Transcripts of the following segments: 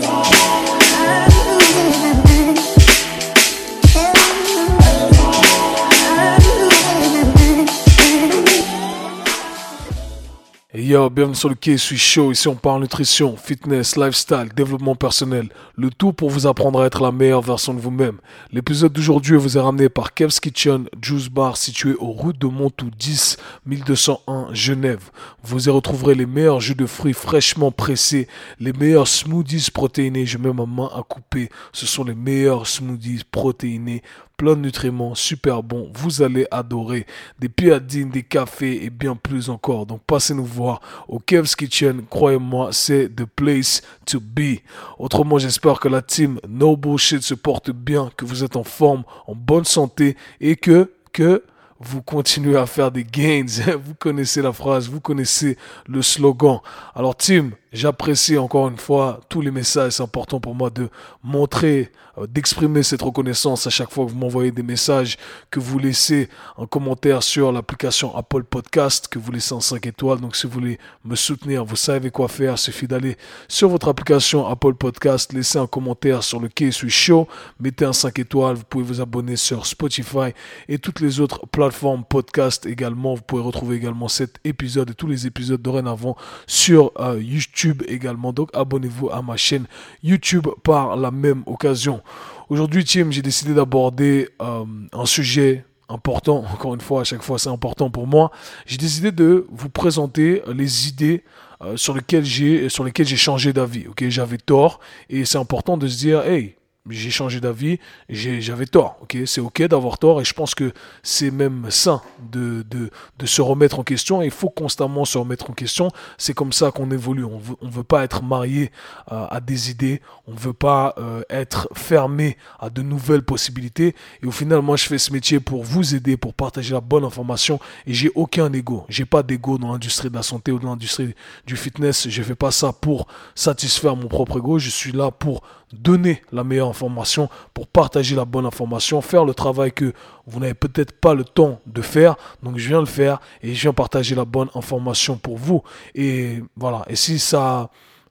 today. Bienvenue sur le quai, suis chaud. Ici, on parle nutrition, fitness, lifestyle, développement personnel. Le tout pour vous apprendre à être la meilleure version de vous-même. L'épisode d'aujourd'hui vous est ramené par Kev's Kitchen Juice Bar situé aux routes de Montou 10 1201 Genève. Vous y retrouverez les meilleurs jus de fruits fraîchement pressés, les meilleurs smoothies protéinés. Je mets ma main à couper. Ce sont les meilleurs smoothies protéinés plein de nutriments, super bon. Vous allez adorer des piadines, des cafés et bien plus encore. Donc passez nous voir au Kev's Kitchen. Croyez-moi, c'est the place to be. Autrement, j'espère que la team No Bullshit se porte bien, que vous êtes en forme, en bonne santé et que, que, vous continuez à faire des gains. Vous connaissez la phrase, vous connaissez le slogan. Alors, team, J'apprécie encore une fois tous les messages. C'est important pour moi de montrer, euh, d'exprimer cette reconnaissance à chaque fois que vous m'envoyez des messages, que vous laissez un commentaire sur l'application Apple Podcast, que vous laissez en 5 étoiles. Donc si vous voulez me soutenir, vous savez quoi faire. Il suffit d'aller sur votre application Apple Podcast, laisser un commentaire sur le quai suis chaud, mettez un 5 étoiles. Vous pouvez vous abonner sur Spotify et toutes les autres plateformes podcast également. Vous pouvez retrouver également cet épisode et tous les épisodes dorénavant sur euh, YouTube également. Donc abonnez-vous à ma chaîne YouTube par la même occasion. Aujourd'hui, Tim, j'ai décidé d'aborder euh, un sujet important. Encore une fois, à chaque fois, c'est important pour moi. J'ai décidé de vous présenter les idées euh, sur lesquelles j'ai sur lesquelles j'ai changé d'avis. Ok, j'avais tort et c'est important de se dire, hey, j'ai changé d'avis, j'avais tort. Ok, c'est ok d'avoir tort et je pense que c'est même sain de, de, se remettre en question. il faut constamment se remettre en question. C'est comme ça qu'on évolue. On veut, on veut pas être marié à des idées. On veut pas euh, être fermé à de nouvelles possibilités. Et au final, moi, je fais ce métier pour vous aider, pour partager la bonne information. Et j'ai aucun ego. J'ai pas d'ego dans l'industrie de la santé ou dans l'industrie du fitness. Je fais pas ça pour satisfaire mon propre ego. Je suis là pour donner la meilleure pour partager la bonne information, faire le travail que vous n'avez peut-être pas le temps de faire. Donc je viens le faire et je viens partager la bonne information pour vous. Et voilà. Et si ça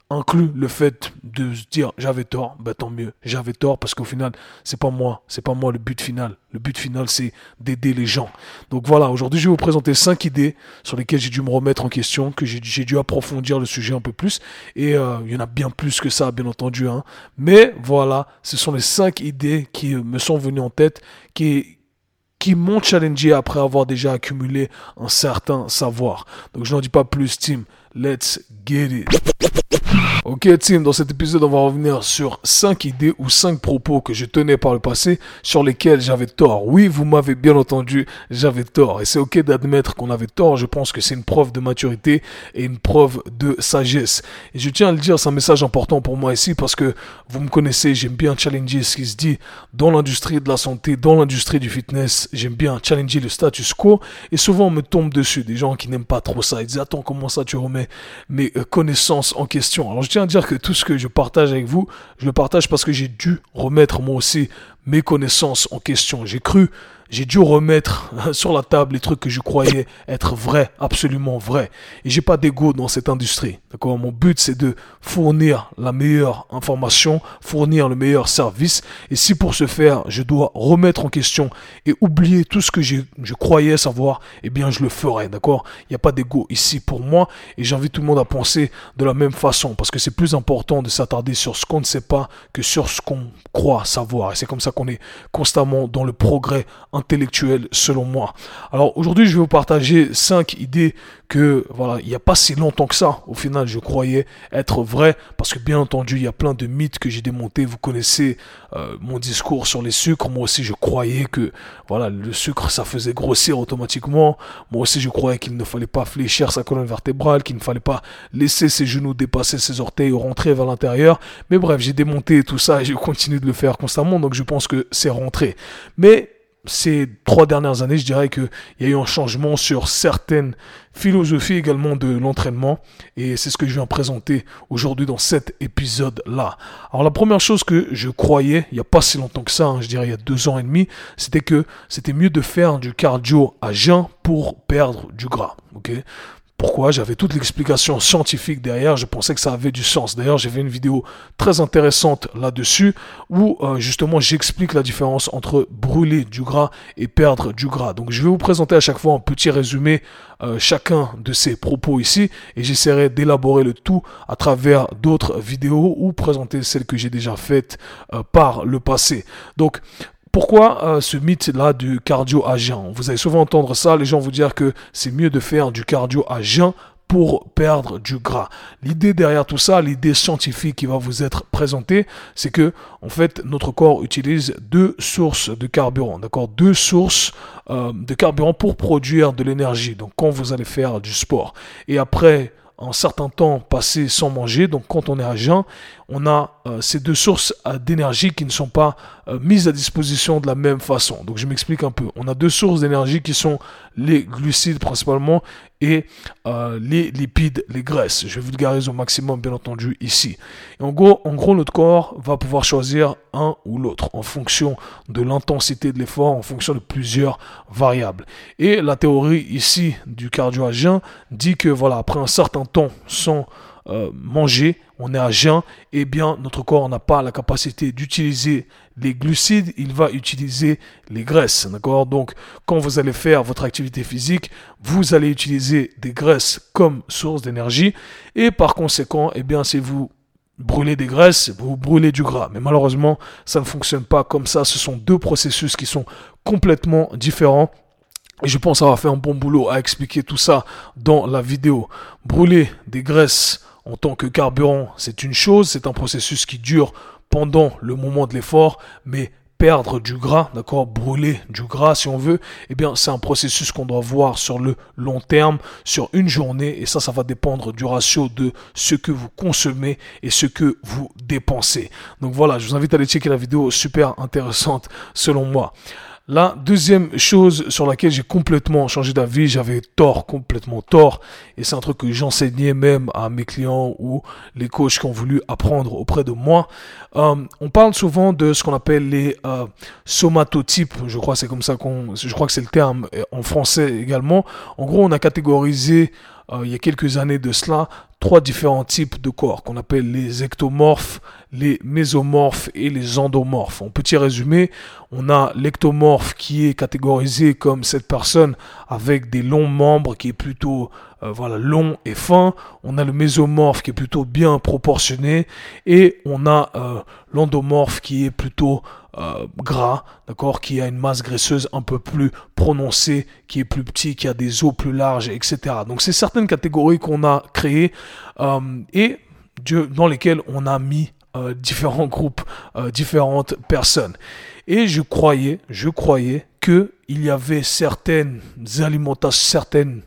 inclut le fait de se dire j'avais tort, ben tant mieux, j'avais tort parce qu'au final, c'est pas moi, c'est pas moi le but final. Le but final, c'est d'aider les gens. Donc voilà, aujourd'hui, je vais vous présenter cinq idées sur lesquelles j'ai dû me remettre en question, que j'ai dû approfondir le sujet un peu plus. Et euh, il y en a bien plus que ça, bien entendu. Hein. Mais voilà, ce sont les cinq idées qui me sont venues en tête, qui, qui m'ont challengé après avoir déjà accumulé un certain savoir. Donc je n'en dis pas plus, team. Let's get it. Ok team, dans cet épisode on va revenir sur 5 idées ou 5 propos que je tenais par le passé sur lesquels j'avais tort. Oui, vous m'avez bien entendu, j'avais tort. Et c'est ok d'admettre qu'on avait tort, je pense que c'est une preuve de maturité et une preuve de sagesse. Et je tiens à le dire, c'est un message important pour moi ici parce que vous me connaissez, j'aime bien challenger ce qui se dit dans l'industrie de la santé, dans l'industrie du fitness. J'aime bien challenger le status quo et souvent on me tombe dessus des gens qui n'aiment pas trop ça. Ils disent attends comment ça tu remets mes euh, connaissances en question? Tiens à dire que tout ce que je partage avec vous, je le partage parce que j'ai dû remettre moi aussi mes connaissances en question. J'ai cru j'ai dû remettre sur la table les trucs que je croyais être vrais, absolument vrais. Et j'ai pas d'ego dans cette industrie. D'accord? Mon but c'est de fournir la meilleure information, fournir le meilleur service. Et si pour ce faire, je dois remettre en question et oublier tout ce que je croyais savoir, eh bien je le ferai. D'accord? Il n'y a pas d'ego ici pour moi. Et j'invite tout le monde à penser de la même façon. Parce que c'est plus important de s'attarder sur ce qu'on ne sait pas que sur ce qu'on croit savoir. Et c'est comme ça qu'on est constamment dans le progrès intellectuel selon moi. Alors aujourd'hui, je vais vous partager cinq idées que voilà, il n'y a pas si longtemps que ça. Au final, je croyais être vrai parce que bien entendu, il y a plein de mythes que j'ai démontés. Vous connaissez euh, mon discours sur les sucres. Moi aussi, je croyais que voilà, le sucre, ça faisait grossir automatiquement. Moi aussi, je croyais qu'il ne fallait pas fléchir sa colonne vertébrale, qu'il ne fallait pas laisser ses genoux dépasser ses orteils ou rentrer vers l'intérieur. Mais bref, j'ai démonté tout ça et je continue de le faire constamment. Donc, je pense que c'est rentré. Mais ces trois dernières années, je dirais qu'il y a eu un changement sur certaines philosophies également de l'entraînement. Et c'est ce que je viens présenter aujourd'hui dans cet épisode-là. Alors la première chose que je croyais, il n'y a pas si longtemps que ça, hein, je dirais il y a deux ans et demi, c'était que c'était mieux de faire du cardio à jeun pour perdre du gras. ok? Pourquoi J'avais toute l'explication scientifique derrière, je pensais que ça avait du sens. D'ailleurs, j'ai fait une vidéo très intéressante là-dessus où euh, justement j'explique la différence entre brûler du gras et perdre du gras. Donc je vais vous présenter à chaque fois un petit résumé euh, chacun de ces propos ici et j'essaierai d'élaborer le tout à travers d'autres vidéos ou présenter celles que j'ai déjà faites euh, par le passé. Donc pourquoi euh, ce mythe-là du cardio à jeun? Vous allez souvent entendre ça, les gens vous dire que c'est mieux de faire du cardio à jeun pour perdre du gras. L'idée derrière tout ça, l'idée scientifique qui va vous être présentée, c'est que en fait notre corps utilise deux sources de carburant, d'accord, deux sources euh, de carburant pour produire de l'énergie. Donc quand vous allez faire du sport et après un certain temps passé sans manger, donc quand on est à jeun, on a euh, ces deux sources euh, d'énergie qui ne sont pas euh, mises à disposition de la même façon. Donc je m'explique un peu. On a deux sources d'énergie qui sont les glucides principalement et les lipides, les graisses. Je vulgarise au maximum bien entendu ici. Et en gros, en gros, notre corps va pouvoir choisir un ou l'autre en fonction de l'intensité de l'effort, en fonction de plusieurs variables. Et la théorie ici du cardio dit que voilà, après un certain temps sans euh, manger, on est à jeun, eh bien notre corps n'a pas la capacité d'utiliser les glucides, il va utiliser les graisses. D'accord? Donc quand vous allez faire votre activité physique, vous allez utiliser des graisses comme source d'énergie et par conséquent, eh bien si vous brûlez des graisses, vous brûlez du gras. Mais malheureusement, ça ne fonctionne pas comme ça. Ce sont deux processus qui sont complètement différents. Et je pense avoir fait un bon boulot à expliquer tout ça dans la vidéo. Brûler des graisses en tant que carburant, c'est une chose, c'est un processus qui dure pendant le moment de l'effort, mais perdre du gras, d'accord, brûler du gras si on veut, eh bien c'est un processus qu'on doit voir sur le long terme, sur une journée, et ça, ça va dépendre du ratio de ce que vous consommez et ce que vous dépensez. Donc voilà, je vous invite à aller checker la vidéo, super intéressante selon moi. La deuxième chose sur laquelle j'ai complètement changé d'avis, j'avais tort, complètement tort, et c'est un truc que j'enseignais même à mes clients ou les coachs qui ont voulu apprendre auprès de moi. Euh, on parle souvent de ce qu'on appelle les euh, somatotypes, je crois que c'est le terme euh, en français également. En gros, on a catégorisé il y a quelques années de cela trois différents types de corps qu'on appelle les ectomorphes, les mésomorphes et les endomorphes. En petit résumé, on a l'ectomorphe qui est catégorisé comme cette personne avec des longs membres qui est plutôt euh, voilà long et fin. On a le mésomorphe qui est plutôt bien proportionné et on a euh, l'endomorphe qui est plutôt euh, gras, d'accord, qui a une masse graisseuse un peu plus prononcée, qui est plus petit, qui a des os plus larges, etc. Donc c'est certaines catégories qu'on a créées et dans lesquelles on a mis différents groupes, différentes personnes. Et je croyais, je croyais que il y avait certaines alimentations, certaines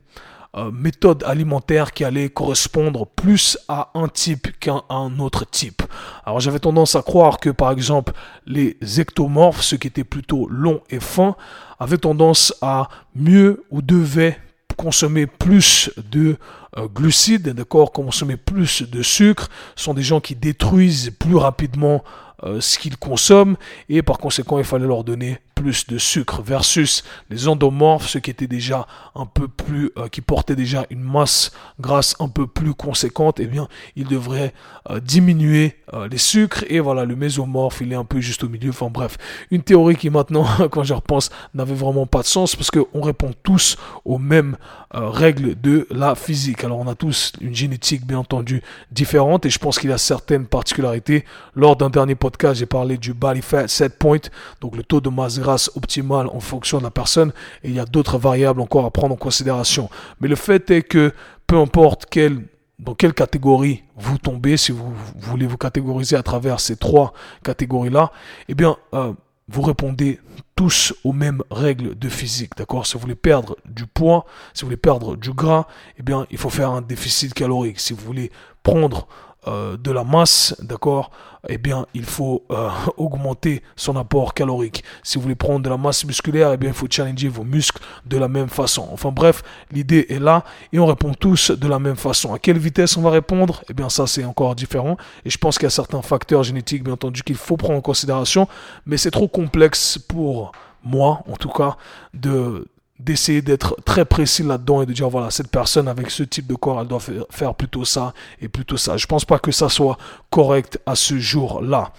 euh, méthode alimentaire qui allait correspondre plus à un type qu'à un autre type. Alors j'avais tendance à croire que par exemple les ectomorphes, ceux qui étaient plutôt longs et fins, avaient tendance à mieux ou devaient consommer plus de euh, glucides, d'accord, consommer plus de sucre, sont des gens qui détruisent plus rapidement euh, ce qu'ils consomment. Et par conséquent il fallait leur donner plus de sucre versus les endomorphes, ceux qui étaient déjà un peu plus, euh, qui portaient déjà une masse grasse un peu plus conséquente, et eh bien, ils devraient euh, diminuer les sucres. Et voilà, le mésomorphe, il est un peu juste au milieu. Enfin bref, une théorie qui maintenant, quand je repense, n'avait vraiment pas de sens parce qu'on répond tous aux mêmes règles de la physique. Alors on a tous une génétique bien entendu différente et je pense qu'il y a certaines particularités. Lors d'un dernier podcast, j'ai parlé du body fat set point, donc le taux de masse grasse optimal en fonction de la personne. Et il y a d'autres variables encore à prendre en considération. Mais le fait est que peu importe quelle dans quelle catégorie vous tombez, si vous, voulez vous catégoriser à travers ces trois catégories-là, eh bien, euh, vous répondez tous aux mêmes règles de physique, d'accord? Si vous voulez perdre du poids, si vous voulez perdre du gras, eh bien, il faut faire un déficit calorique. Si vous voulez prendre euh, de la masse, d'accord, eh bien, il faut euh, augmenter son apport calorique. Si vous voulez prendre de la masse musculaire, eh bien, il faut challenger vos muscles de la même façon. Enfin bref, l'idée est là et on répond tous de la même façon. À quelle vitesse on va répondre? Eh bien, ça, c'est encore différent. Et je pense qu'il y a certains facteurs génétiques, bien entendu, qu'il faut prendre en considération, mais c'est trop complexe pour moi, en tout cas, de d'essayer d'être très précis là-dedans et de dire voilà cette personne avec ce type de corps elle doit faire plutôt ça et plutôt ça je pense pas que ça soit correct à ce jour-là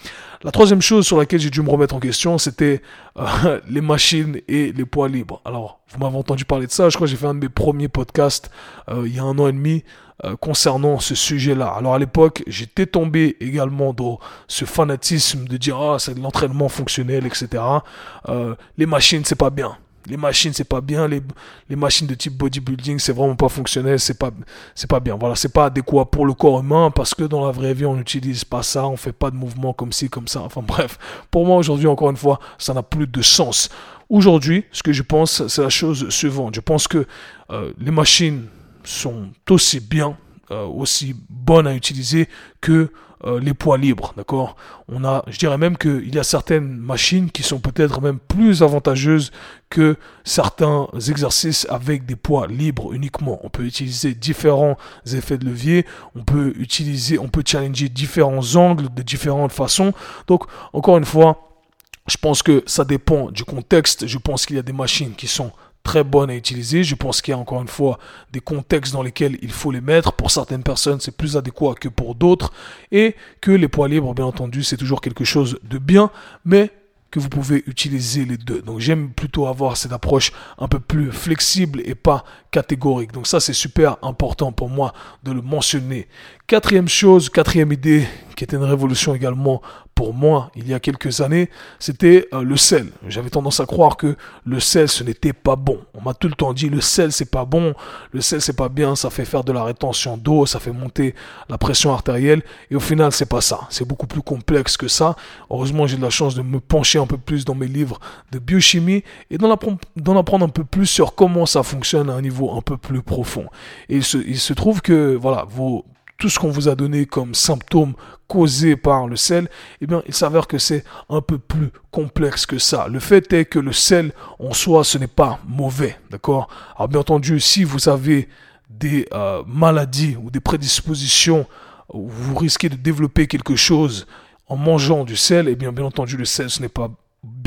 la troisième chose sur laquelle j'ai dû me remettre en question c'était euh, les machines et les poids libres alors vous m'avez entendu parler de ça je crois que j'ai fait un de mes premiers podcasts euh, il y a un an et demi euh, concernant ce sujet-là. Alors à l'époque, j'étais tombé également dans ce fanatisme de dire ah c'est de l'entraînement fonctionnel, etc. Les machines c'est pas bien. Les machines c'est pas bien. Les, machines de type bodybuilding c'est vraiment pas fonctionnel, c'est pas c'est pas bien. Voilà, c'est pas adéquat pour le corps humain parce que dans la vraie vie on n'utilise pas ça, on fait pas de mouvements comme ci comme ça. Enfin bref, pour moi aujourd'hui encore une fois ça n'a plus de sens. Aujourd'hui, ce que je pense, c'est la chose suivante. Je pense que euh, les machines sont aussi bien, euh, aussi bonnes à utiliser que euh, les poids libres, d'accord? On a, je dirais même qu'il y a certaines machines qui sont peut-être même plus avantageuses que certains exercices avec des poids libres uniquement. On peut utiliser différents effets de levier, on peut utiliser, on peut challenger différents angles de différentes façons. Donc, encore une fois, je pense que ça dépend du contexte. Je pense qu'il y a des machines qui sont très bonne à utiliser. Je pense qu'il y a encore une fois des contextes dans lesquels il faut les mettre. Pour certaines personnes, c'est plus adéquat que pour d'autres. Et que les poids libres, bien entendu, c'est toujours quelque chose de bien. Mais que vous pouvez utiliser les deux. Donc j'aime plutôt avoir cette approche un peu plus flexible et pas catégorique. Donc ça c'est super important pour moi de le mentionner. Quatrième chose, quatrième idée qui était une révolution également pour moi il y a quelques années, c'était euh, le sel. J'avais tendance à croire que le sel ce n'était pas bon. On m'a tout le temps dit le sel c'est pas bon, le sel c'est pas bien, ça fait faire de la rétention d'eau, ça fait monter la pression artérielle et au final c'est pas ça. C'est beaucoup plus complexe que ça. Heureusement j'ai de la chance de me pencher un peu plus dans mes livres de biochimie et d'en apprendre, un peu plus sur comment ça fonctionne à un niveau un peu plus profond. Et il se, il se trouve que voilà vos tout ce qu'on vous a donné comme symptômes causés par le sel, eh bien, il s'avère que c'est un peu plus complexe que ça. Le fait est que le sel en soi, ce n'est pas mauvais, d'accord? Alors, bien entendu, si vous avez des euh, maladies ou des prédispositions, vous risquez de développer quelque chose en mangeant du sel, eh bien, bien entendu, le sel, ce n'est pas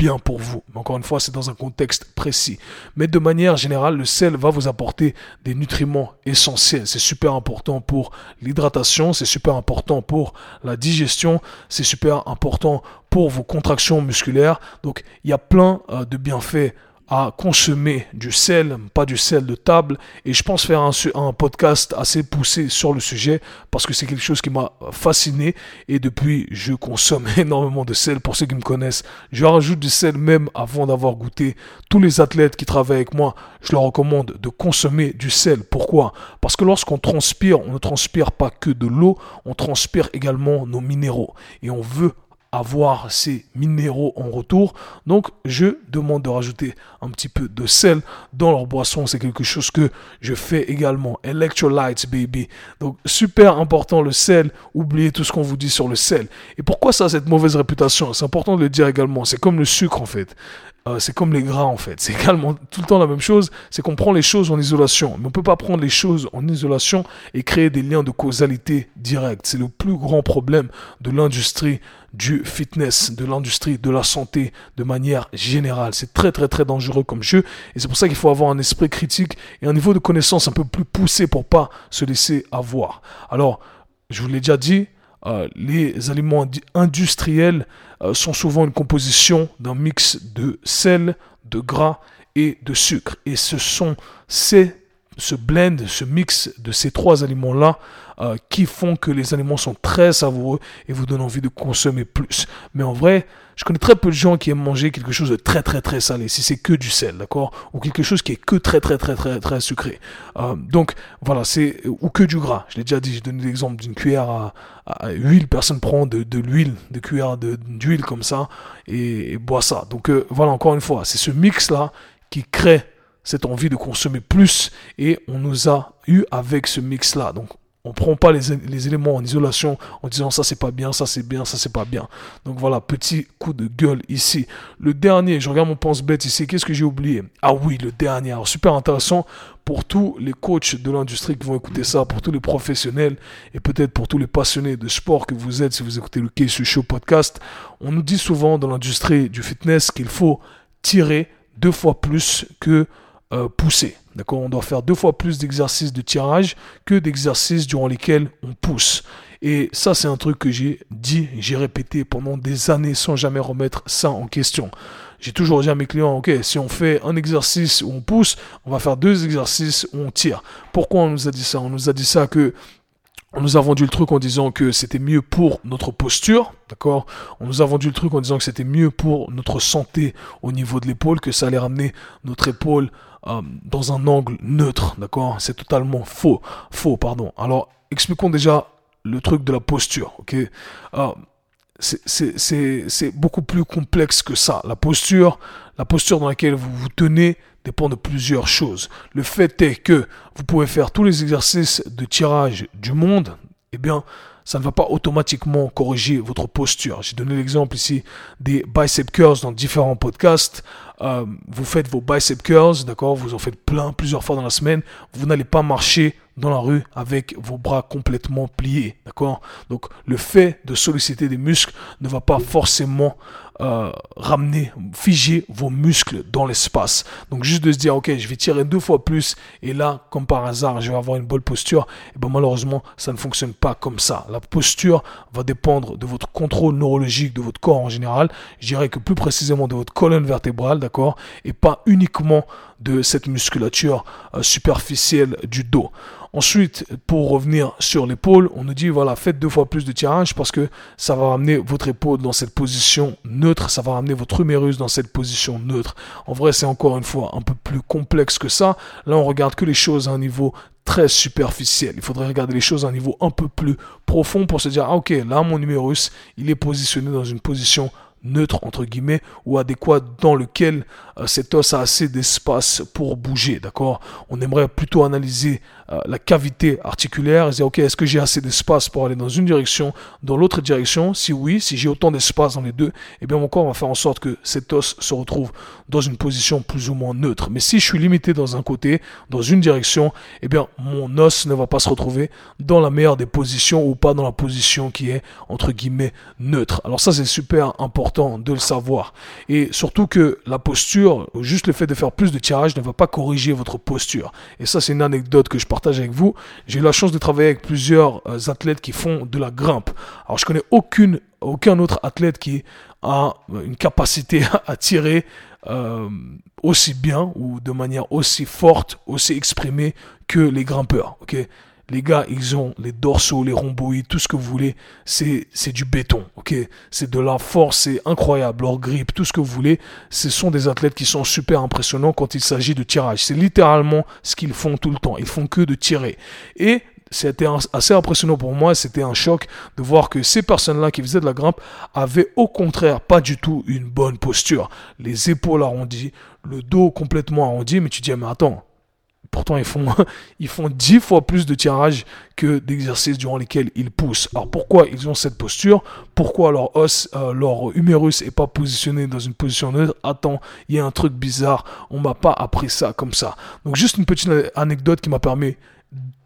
bien pour vous. Encore une fois, c'est dans un contexte précis. Mais de manière générale, le sel va vous apporter des nutriments essentiels. C'est super important pour l'hydratation, c'est super important pour la digestion, c'est super important pour vos contractions musculaires. Donc, il y a plein euh, de bienfaits à consommer du sel, pas du sel de table. Et je pense faire un, podcast assez poussé sur le sujet parce que c'est quelque chose qui m'a fasciné. Et depuis, je consomme énormément de sel. Pour ceux qui me connaissent, je rajoute du sel même avant d'avoir goûté. Tous les athlètes qui travaillent avec moi, je leur recommande de consommer du sel. Pourquoi? Parce que lorsqu'on transpire, on ne transpire pas que de l'eau, on transpire également nos minéraux. Et on veut avoir ces minéraux en retour. Donc, je demande de rajouter un petit peu de sel dans leur boisson. C'est quelque chose que je fais également. Electrolytes, baby. Donc, super important le sel. Oubliez tout ce qu'on vous dit sur le sel. Et pourquoi ça a cette mauvaise réputation? C'est important de le dire également. C'est comme le sucre, en fait. Euh, c'est comme les gras en fait. C'est également tout le temps la même chose. C'est qu'on prend les choses en isolation. Mais on peut pas prendre les choses en isolation et créer des liens de causalité directe. C'est le plus grand problème de l'industrie du fitness, de l'industrie de la santé de manière générale. C'est très très très dangereux comme jeu. Et c'est pour ça qu'il faut avoir un esprit critique et un niveau de connaissance un peu plus poussé pour pas se laisser avoir. Alors, je vous l'ai déjà dit, euh, les aliments industriels euh, sont souvent une composition d'un mix de sel, de gras et de sucre. Et ce sont ces, ce blend, ce mix de ces trois aliments-là euh, qui font que les aliments sont très savoureux et vous donnent envie de consommer plus. Mais en vrai, je connais très peu de gens qui aiment manger quelque chose de très très très salé, si c'est que du sel, d'accord? Ou quelque chose qui est que très très très très très sucré. Euh, donc voilà, c'est ou que du gras. Je l'ai déjà dit, j'ai donné l'exemple d'une cuillère à, huile, personne prend de, de l'huile, de cuillère d'huile comme ça et, boit ça. Donc euh, voilà, encore une fois, c'est ce mix là qui crée cette envie de consommer plus et on nous a eu avec ce mix là. Donc on prend pas les, éléments en isolation en disant ça c'est pas bien, ça c'est bien, ça c'est pas bien. Donc voilà, petit coup de gueule ici. Le dernier, je regarde mon pense-bête ici, qu'est-ce que j'ai oublié? Ah oui, le dernier, alors super intéressant pour tous les coachs de l'industrie qui vont écouter ça, pour tous les professionnels et peut-être pour tous les passionnés de sport que vous êtes si vous écoutez le Case Show podcast. On nous dit souvent dans l'industrie du fitness qu'il faut tirer deux fois plus que euh, pousser. D'accord On doit faire deux fois plus d'exercices de tirage que d'exercices durant lesquels on pousse. Et ça, c'est un truc que j'ai dit, j'ai répété pendant des années sans jamais remettre ça en question. J'ai toujours dit à mes clients, ok, si on fait un exercice où on pousse, on va faire deux exercices où on tire. Pourquoi on nous a dit ça? On nous a dit ça que nous a vendu le truc en disant que c'était mieux pour notre posture, d'accord? On nous a vendu le truc en disant que c'était mieux pour notre santé au niveau de l'épaule, que ça allait ramener notre épaule euh, dans un angle neutre, d'accord? C'est totalement faux, faux, pardon. Alors, expliquons déjà le truc de la posture, ok? Euh, C'est beaucoup plus complexe que ça. La posture, la posture dans laquelle vous vous tenez dépend de plusieurs choses. Le fait est que vous pouvez faire tous les exercices de tirage du monde, eh bien, ça ne va pas automatiquement corriger votre posture. J'ai donné l'exemple ici des bicep curls dans différents podcasts. Euh, vous faites vos bicep curls, d'accord Vous en faites plein, plusieurs fois dans la semaine. Vous n'allez pas marcher dans la rue avec vos bras complètement pliés, d'accord? Donc le fait de solliciter des muscles ne va pas forcément euh, ramener, figer vos muscles dans l'espace. Donc juste de se dire, ok, je vais tirer deux fois plus et là, comme par hasard, je vais avoir une bonne posture. Et ben malheureusement, ça ne fonctionne pas comme ça. La posture va dépendre de votre contrôle neurologique de votre corps en général. Je dirais que plus précisément de votre colonne vertébrale, d'accord, et pas uniquement de cette musculature euh, superficielle du dos. Ensuite, pour revenir sur l'épaule, on nous dit voilà, faites deux fois plus de tirage parce que ça va ramener votre épaule dans cette position neutre, ça va ramener votre humérus dans cette position neutre. En vrai, c'est encore une fois un peu plus complexe que ça. Là, on regarde que les choses à un niveau très superficiel. Il faudrait regarder les choses à un niveau un peu plus profond pour se dire ah ok, là mon humérus, il est positionné dans une position neutre entre guillemets ou adéquat dans lequel euh, cet os a assez d'espace pour bouger, d'accord? On aimerait plutôt analyser euh, la cavité articulaire et dire ok est-ce que j'ai assez d'espace pour aller dans une direction, dans l'autre direction? Si oui, si j'ai autant d'espace dans les deux, eh bien mon corps va faire en sorte que cet os se retrouve dans une position plus ou moins neutre. Mais si je suis limité dans un côté, dans une direction, eh bien mon os ne va pas se retrouver dans la meilleure des positions ou pas dans la position qui est entre guillemets neutre. Alors ça c'est super important de le savoir et surtout que la posture, juste le fait de faire plus de tirage ne va pas corriger votre posture. Et ça c'est une anecdote que je partage avec vous. J'ai eu la chance de travailler avec plusieurs euh, athlètes qui font de la grimpe. Alors je connais aucune, aucun autre athlète qui a une capacité à tirer euh, aussi bien ou de manière aussi forte, aussi exprimée que les grimpeurs. Ok, les gars, ils ont les dorsaux, les rhomboïdes, tout ce que vous voulez. C'est, c'est du béton, ok? C'est de la force, c'est incroyable. Leur grip, tout ce que vous voulez. Ce sont des athlètes qui sont super impressionnants quand il s'agit de tirage. C'est littéralement ce qu'ils font tout le temps. Ils font que de tirer. Et c'était assez impressionnant pour moi, c'était un choc de voir que ces personnes-là qui faisaient de la grimpe avaient au contraire pas du tout une bonne posture. Les épaules arrondies, le dos complètement arrondi, mais tu dis, mais attends, Pourtant, ils font, ils font 10 fois plus de tirage que d'exercices durant lesquels ils poussent. Alors pourquoi ils ont cette posture? Pourquoi leur os, euh, leur humérus est pas positionné dans une position neutre? Attends, il y a un truc bizarre. On m'a pas appris ça comme ça. Donc juste une petite anecdote qui m'a permis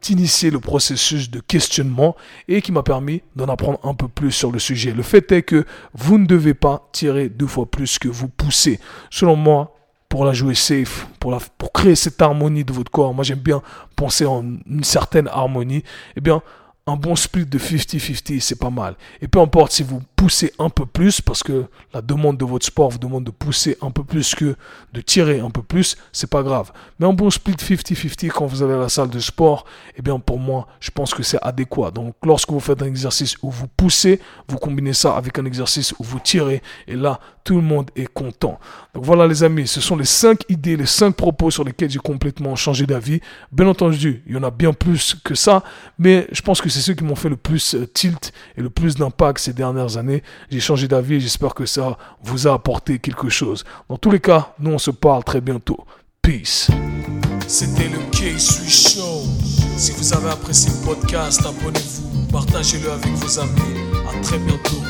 d'initier le processus de questionnement et qui m'a permis d'en apprendre un peu plus sur le sujet. Le fait est que vous ne devez pas tirer deux fois plus que vous poussez. Selon moi, pour la jouer safe, pour, pour créer cette harmonie de votre corps. Moi, j'aime bien penser en une certaine harmonie. Eh bien, un bon split de 50-50, c'est pas mal. Et peu importe si vous poussez un peu plus, parce que la demande de votre sport vous demande de pousser un peu plus que de tirer un peu plus, c'est pas grave. Mais un bon split 50-50 quand vous avez la salle de sport, eh bien pour moi, je pense que c'est adéquat. Donc lorsque vous faites un exercice où vous poussez, vous combinez ça avec un exercice où vous tirez, et là, tout le monde est content. Donc voilà les amis, ce sont les 5 idées, les 5 propos sur lesquels j'ai complètement changé d'avis. Bien entendu, il y en a bien plus que ça, mais je pense que c'est ceux qui m'ont fait le plus euh, tilt et le plus d'impact ces dernières années. J'ai changé d'avis et j'espère que ça vous a apporté quelque chose. Dans tous les cas, nous on se parle très bientôt. Peace. Très bientôt.